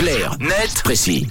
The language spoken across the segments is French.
Clair, net, précis.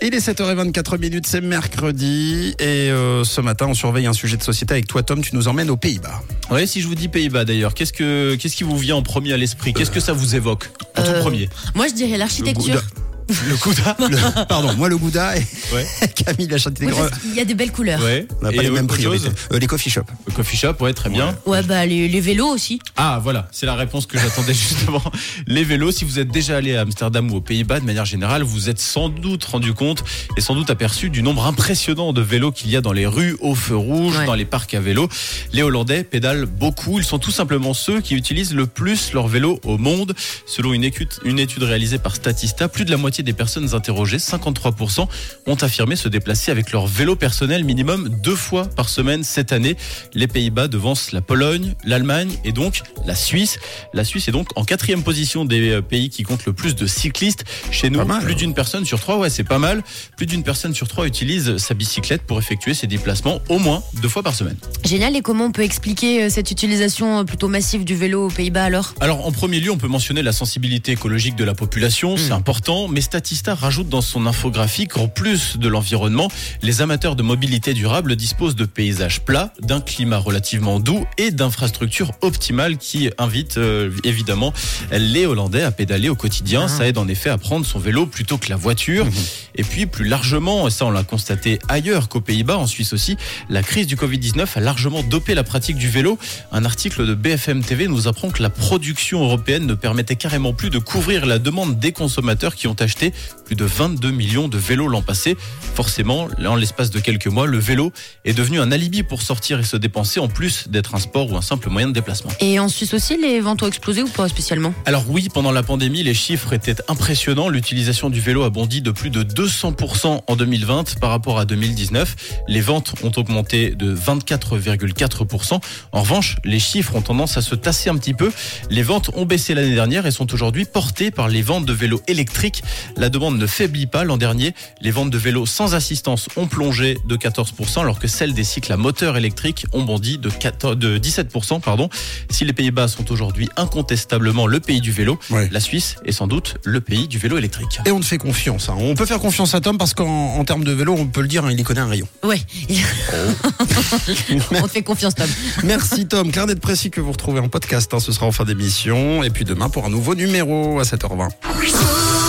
Il est 7h24 minutes, c'est mercredi et euh, ce matin on surveille un sujet de société avec toi Tom, tu nous emmènes aux Pays-Bas. Ouais, si je vous dis Pays-Bas d'ailleurs, qu'est-ce que qu'est-ce qui vous vient en premier à l'esprit? Qu'est-ce que ça vous évoque? En tout Euh, premier Moi, je dirais l'architecture. Le Gouda Le- pardon, moi le Gouda et Ouais. Camille la châtaigne. Oui, qu'il y a des belles couleurs. Ouais, Ouais. On n'a pas les mêmes priorités. Euh, les coffee shops. Le coffee shop, ouais, très bien. bah les, les vélos aussi. Ah voilà, c'est la réponse que j'attendais justement. Les vélos, si vous êtes déjà allé à Amsterdam ou aux Pays-Bas, de manière générale, vous êtes sans doute rendu compte et sans doute aperçu du nombre impressionnant de vélos qu'il y a dans les rues, au feu rouge, Ouais. dans les parcs à vélo. Les Hollandais pédalent beaucoup. Ils sont tout simplement ceux qui utilisent le plus leur vélo au monde. Selon une étude, une étude réalisée par Statista, plus de la moitié des personnes interrogées, 53%, ont affirmé se déplacer avec leur vélo personnel minimum deux fois par semaine cette année. Les Pays-Bas devancent la Pologne, l'Allemagne et donc la Suisse. La Suisse est donc en quatrième position des euh, pays qui comptent le plus de cyclistes. Chez nous, mal, plus hein. d'une personne sur trois, ouais, c'est pas mal. Plus d'une personne sur trois utilise sa bicyclette pour effectuer ses déplacements au moins deux fois par semaine. Génial. Et comment on peut expliquer euh, cette utilisation euh, plutôt massive du vélo aux Pays-Bas alors? Alors, en premier lieu, on peut mentionner la sensibilité écologique de la population, c'est important, mais Statista rajoute dans son infographique, en plus de l'environnement, les amateurs de mobilité durable disposent de paysages plats, d'un climat relativement doux et d'infrastructures optimales qui invitent euh, évidemment les Hollandais à pédaler au quotidien. Ah. Ça aide en effet à prendre son vélo plutôt que la voiture. Et puis, plus largement, et ça on l'a constaté ailleurs qu'aux Pays-Bas, en Suisse aussi, la crise du Covid-19 a largement dopé la pratique du vélo. Un article de BFM TV nous apprend que la production européenne ne permettait carrément plus de couvrir la demande des consommateurs qui ont acheté plus de 22 millions de vélos l'an passé. Forcément, en l'espace de quelques mois, le vélo est devenu un alibi pour sortir et se dépenser en plus d'être un sport ou un simple moyen de déplacement. Et en Suisse aussi, les ventes ont explosé ou pas spécialement? Alors oui, pendant la pandémie, les chiffres étaient impressionnants. L'utilisation du vélo a bondi de plus de 200% en 2020 par rapport à 2019. Les ventes ont augmenté de 24,4%. En revanche, les chiffres ont tendance à se tasser un petit peu. Les ventes ont baissé l'année dernière et sont aujourd'hui portées par les ventes de vélos électriques. La demande ne faiblit pas. L'an dernier, les ventes de vélos sans assistance ont plongé de 14%, alors que celles des cycles à moteur électrique ont bondi de, 14 de 17%. Pardon. Si les Pays-Bas sont aujourd'hui incontestablement le pays du vélo, Ouais. la Suisse est sans doute le pays du vélo électrique. Et on te fait confiance. hein. On peut faire confiance à Tom parce qu'en en termes de vélo, on peut le dire, hein, il y connaît un rayon. Ouais. on te fait confiance, Tom. Merci Tom. Clair d'être précis que vous retrouvez en podcast. hein. Ce sera en fin d'émission. Et puis demain pour un nouveau numéro à 7h20.